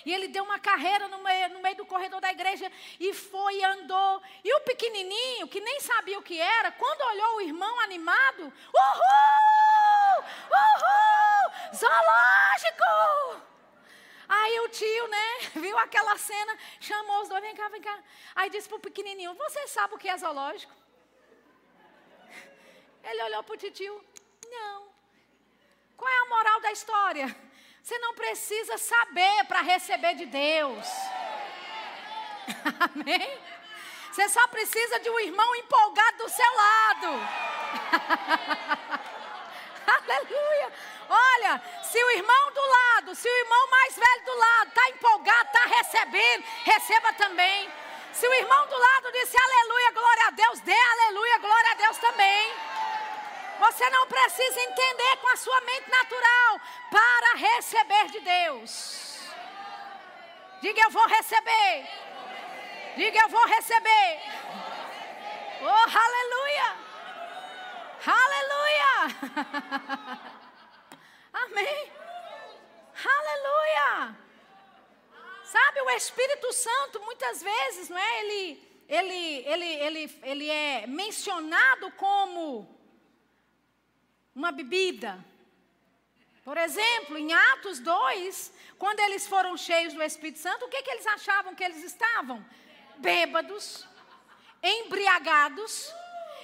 E ele deu uma carreira no meio, no meio do corredor da igreja e foi e andou. E o pequenininho, que nem sabia o que era, quando olhou o irmão animado: Uhul! Uhul! Zoológico! Aí o tio, né, viu aquela cena, chamou os dois, vem cá, vem cá. Aí disse pro pequenininho, você sabe o que é zoológico? Ele olhou pro tio, não. Qual é a moral da história? Você não precisa saber para receber de Deus. Amém? Você só precisa de um irmão empolgado do seu lado. Aleluia. Olha, se o irmão do lado, se o irmão mais velho do lado está empolgado, está recebendo, receba também. Se o irmão do lado disse aleluia, glória a Deus, dê aleluia, glória a Deus também. Você não precisa entender com a sua mente natural para receber de Deus. Diga eu vou receber. Diga eu vou receber. Oh, aleluia. Aleluia! Amém! Aleluia! Sabe, o Espírito Santo, muitas vezes, não é? Ele, ele, ele, ele, ele é mencionado como uma bebida. Por exemplo, em Atos 2, quando eles foram cheios do Espírito Santo, o que, que eles achavam que eles estavam? Bêbados, embriagados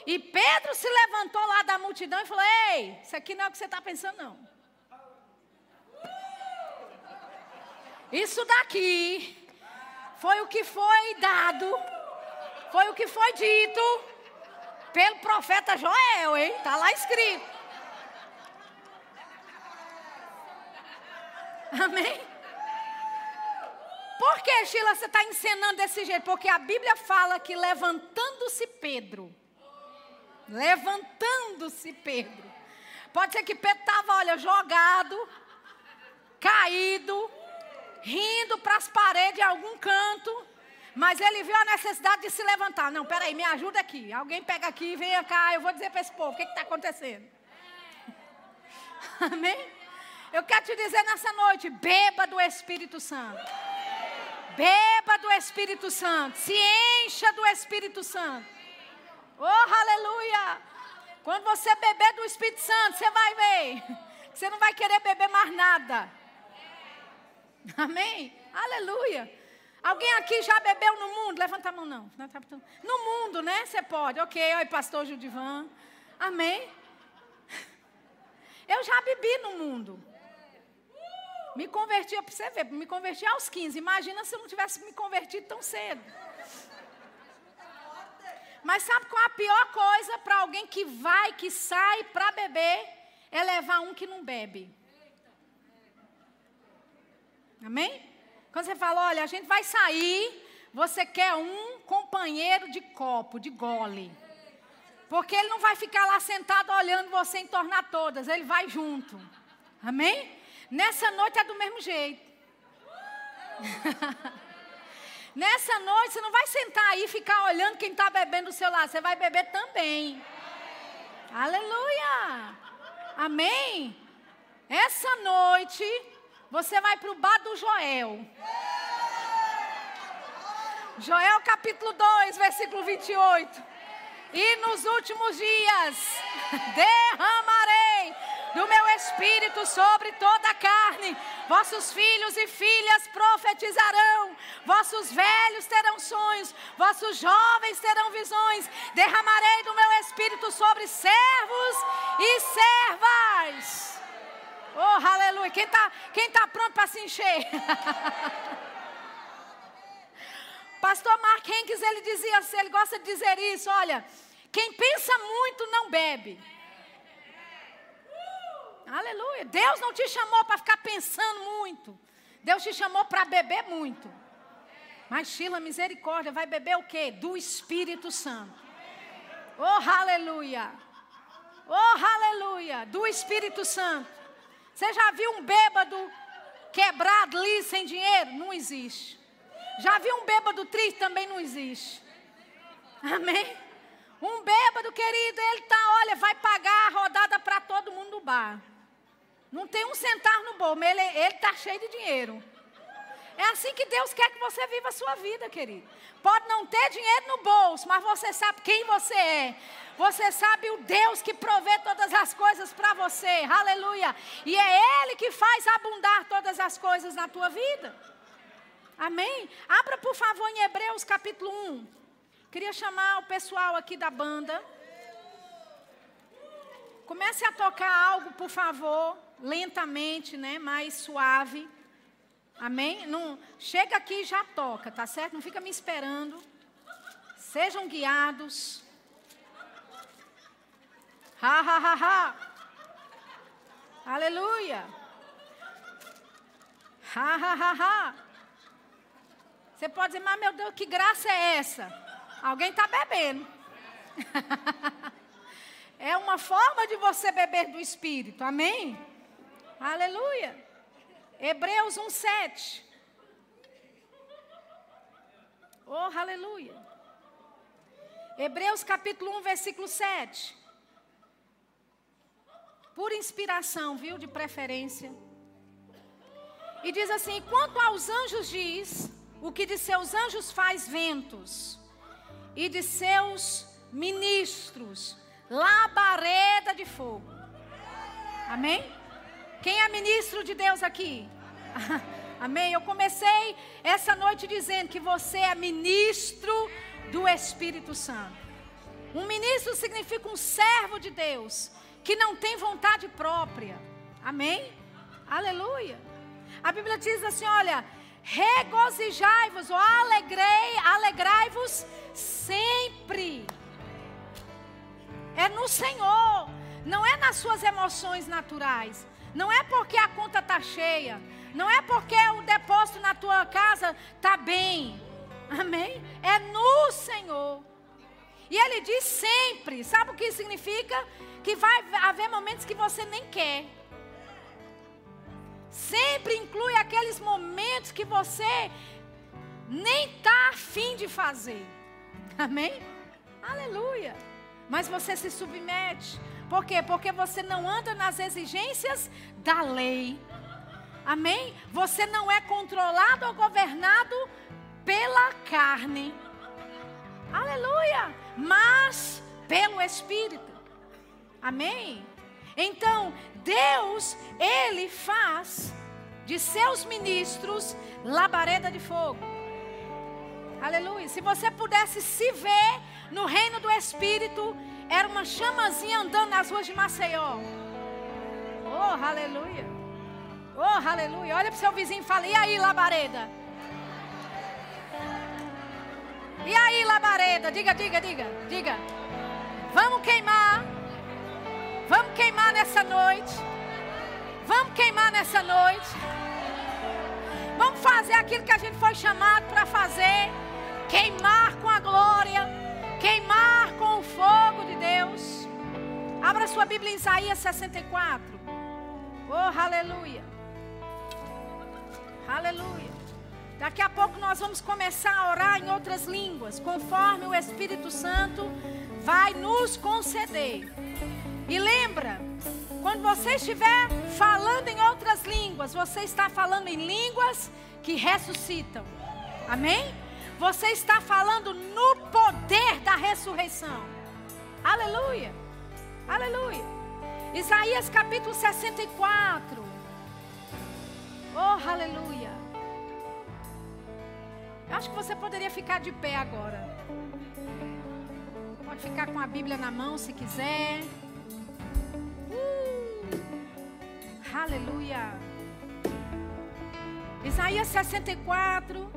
e Pedro se levantou lá da multidão e falou: Ei, isso aqui não é o que você está pensando, não. Isso daqui foi o que foi dado, foi o que foi dito pelo profeta Joel, hein? Está lá escrito. Amém? Por que, Sheila, você está encenando desse jeito? Porque a Bíblia fala que levantando-se Pedro, Levantando-se Pedro. Pode ser que Pedro estava, olha, jogado, caído, rindo para as paredes de algum canto. Mas ele viu a necessidade de se levantar. Não, peraí, me ajuda aqui. Alguém pega aqui, venha cá, eu vou dizer para esse povo o que está acontecendo. Amém? Eu quero te dizer nessa noite: beba do Espírito Santo. Beba do Espírito Santo. Se encha do Espírito Santo. Oh, aleluia! Quando você beber do Espírito Santo, você vai ver. Você não vai querer beber mais nada. Amém? Aleluia. Alguém aqui já bebeu no mundo? Levanta a mão, não. No mundo, né? Você pode. Ok, oi, pastor Judivan. Amém? Eu já bebi no mundo. Me converti, para você ver, me converti aos 15. Imagina se eu não tivesse me convertido tão cedo. Mas sabe qual é a pior coisa para alguém que vai, que sai para beber? É levar um que não bebe. Amém? Quando você fala, olha, a gente vai sair, você quer um companheiro de copo, de gole. Porque ele não vai ficar lá sentado olhando você entornar todas, ele vai junto. Amém? Nessa noite é do mesmo jeito. Nessa noite você não vai sentar aí e ficar olhando quem está bebendo do seu lado, você vai beber também. Aleluia! Amém? Essa noite você vai para o bar do Joel. Joel capítulo 2, versículo 28. E nos últimos dias derramarei do meu espírito sobre toda a carne. Vossos filhos e filhas profetizarão, vossos velhos terão sonhos, vossos jovens terão visões. Derramarei do meu espírito sobre servos e servas. Oh, aleluia. Quem está quem tá pronto para se encher? Pastor Mark Henkes, ele dizia assim, ele gosta de dizer isso, olha, quem pensa muito não bebe. Aleluia. Deus não te chamou para ficar pensando muito. Deus te chamou para beber muito. Mas Sheila, misericórdia, vai beber o quê? Do Espírito Santo. Oh, aleluia. Oh, aleluia. Do Espírito Santo. Você já viu um bêbado quebrado ali sem dinheiro? Não existe. Já viu um bêbado triste? Também não existe. Amém? Um bêbado, querido, ele tá, olha, vai pagar a rodada para todo mundo do bar. Não tem um centavo no bolso, ele está cheio de dinheiro. É assim que Deus quer que você viva a sua vida, querido. Pode não ter dinheiro no bolso, mas você sabe quem você é. Você sabe o Deus que provê todas as coisas para você. Aleluia. E é Ele que faz abundar todas as coisas na tua vida. Amém? Abra, por favor, em Hebreus capítulo 1. Queria chamar o pessoal aqui da banda. Comece a tocar algo, por favor, lentamente, né? Mais suave. Amém? Não, chega aqui e já toca, tá certo? Não fica me esperando. Sejam guiados. Ha, ha, ha, ha. Aleluia. Ha, ha, ha, ha. Você pode dizer, mas meu Deus, que graça é essa? Alguém está bebendo. é uma forma de você beber do Espírito, amém? Aleluia. Hebreus 1,7. Oh, aleluia. Hebreus capítulo 1, versículo 7. Por inspiração, viu? De preferência. E diz assim: quanto aos anjos, diz o que de seus anjos faz ventos, e de seus ministros labareda de fogo. Amém? Quem é ministro de Deus aqui? Amém? Eu comecei essa noite dizendo que você é ministro do Espírito Santo. Um ministro significa um servo de Deus que não tem vontade própria. Amém? Aleluia. A Bíblia diz assim: olha, regozijai-vos ou alegrei, alegrai-vos sempre. É no Senhor, não é nas suas emoções naturais. Não é porque a conta está cheia, não é porque o depósito na tua casa está bem. Amém? É no Senhor. E ele diz sempre. Sabe o que significa? Que vai haver momentos que você nem quer. Sempre inclui aqueles momentos que você nem está afim de fazer. Amém? Aleluia. Mas você se submete. Por quê? Porque você não anda nas exigências da lei. Amém? Você não é controlado ou governado pela carne. Aleluia. Mas pelo Espírito. Amém? Então, Deus, Ele faz de seus ministros labareda de fogo. Aleluia. Se você pudesse se ver no reino do Espírito, era uma chamazinha andando nas ruas de Maceió. Oh, aleluia. Oh, aleluia. Olha para o seu vizinho e fala: E aí, labareda? E aí, labareda? Diga, diga, diga, diga. Vamos queimar. Vamos queimar nessa noite. Vamos queimar nessa noite. Vamos fazer aquilo que a gente foi chamado para fazer. Queimar com a glória. Queimar com o fogo de Deus. Abra sua Bíblia em Isaías 64. Oh, aleluia. Aleluia. Daqui a pouco nós vamos começar a orar em outras línguas, conforme o Espírito Santo vai nos conceder. E lembra, quando você estiver falando em outras línguas, você está falando em línguas que ressuscitam. Amém? Você está falando no poder da ressurreição. Aleluia. Aleluia. Isaías capítulo 64. Oh, aleluia. Acho que você poderia ficar de pé agora. Pode ficar com a Bíblia na mão se quiser. Uh, aleluia. Isaías 64,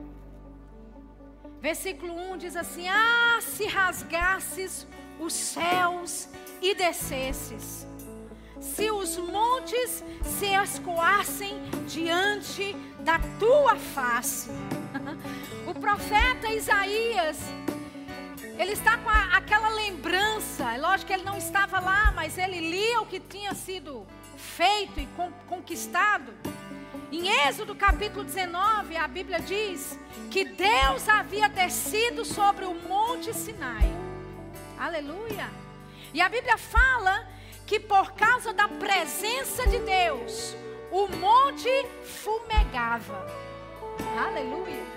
versículo 1 diz assim: Ah, se rasgasses os céus e descesses, se os montes se escoassem diante da tua face. profeta Isaías, ele está com a, aquela lembrança, é lógico que ele não estava lá, mas ele lia o que tinha sido feito e conquistado. Em Êxodo capítulo 19, a Bíblia diz que Deus havia descido sobre o monte Sinai. Aleluia. E a Bíblia fala que por causa da presença de Deus, o monte fumegava. Aleluia.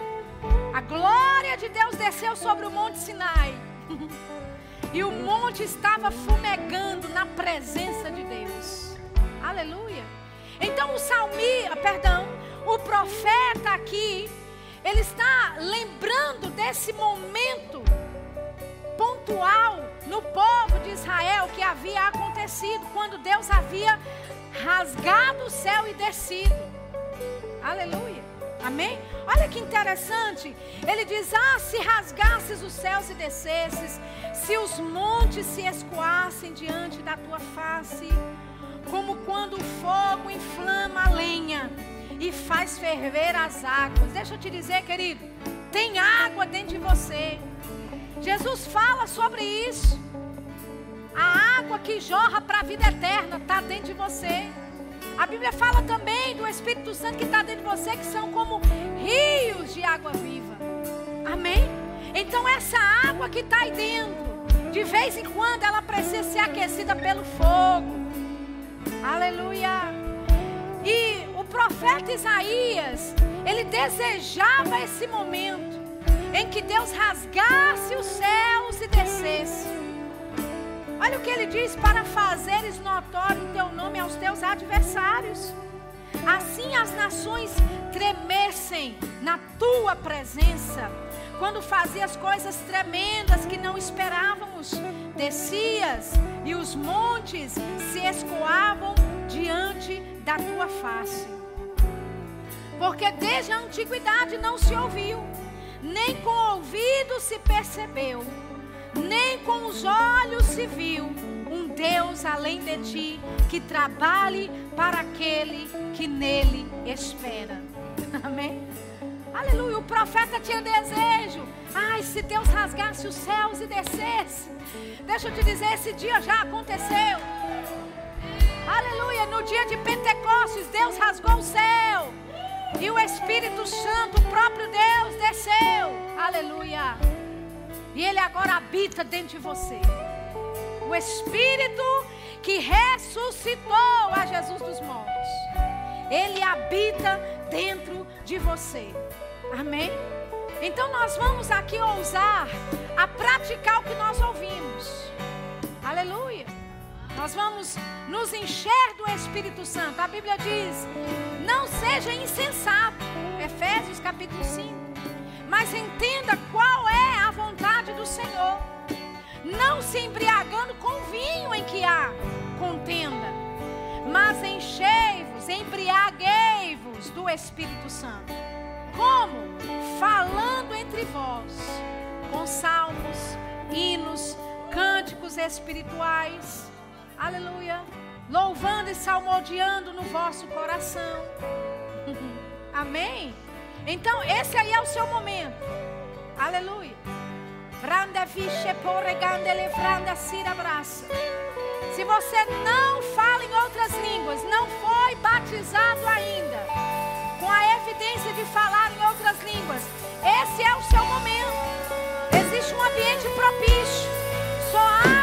A glória de Deus desceu sobre o monte Sinai. e o monte estava fumegando na presença de Deus. Aleluia. Então o salmista, perdão, o profeta aqui, ele está lembrando desse momento pontual no povo de Israel que havia acontecido quando Deus havia rasgado o céu e descido. Aleluia. Amém? Olha que interessante. Ele diz: Ah, se rasgasses os céus e descesses, se os montes se escoassem diante da tua face, como quando o fogo inflama a lenha e faz ferver as águas. Deixa eu te dizer, querido, tem água dentro de você. Jesus fala sobre isso. A água que jorra para a vida eterna está dentro de você. A Bíblia fala também do Espírito Santo que está dentro de você, que são como rios de água viva. Amém? Então, essa água que está aí dentro, de vez em quando ela precisa ser aquecida pelo fogo. Aleluia. E o profeta Isaías, ele desejava esse momento em que Deus rasgasse os céus e descesse. Olha o que ele diz: para fazeres notório o teu nome aos teus adversários. Assim as nações tremessem na tua presença. Quando fazias coisas tremendas que não esperávamos, descias e os montes se escoavam diante da tua face. Porque desde a antiguidade não se ouviu nem com o ouvido se percebeu, nem com os olhos se viu um Deus além de ti que trabalhe para aquele que nele espera. Amém? Aleluia. O profeta tinha desejo. Ai, se Deus rasgasse os céus e descesse. Deixa eu te dizer, esse dia já aconteceu. Aleluia. No dia de Pentecostes, Deus rasgou o céu. E o Espírito Santo, o próprio Deus, desceu. Aleluia. E ele agora habita dentro de você. O Espírito que ressuscitou a Jesus dos mortos. Ele habita dentro de você. Amém? Então nós vamos aqui ousar a praticar o que nós ouvimos. Aleluia. Nós vamos nos encher do Espírito Santo. A Bíblia diz: não seja insensato. Efésios capítulo 5. Mas entenda qual é a vontade do Senhor. Não se embriagando com vinho em que há contenda, mas enchei-vos, embriaguei-vos do Espírito Santo. Como? Falando entre vós, com salmos, hinos, cânticos espirituais Aleluia. Louvando e salmodiando no vosso coração. Amém? Então, esse aí é o seu momento. Aleluia. Branda vixe porreganda levranda sira. Se você não fala em outras línguas, não foi batizado ainda, com a evidência de falar em outras línguas, esse é o seu momento. Existe um ambiente propício. Só há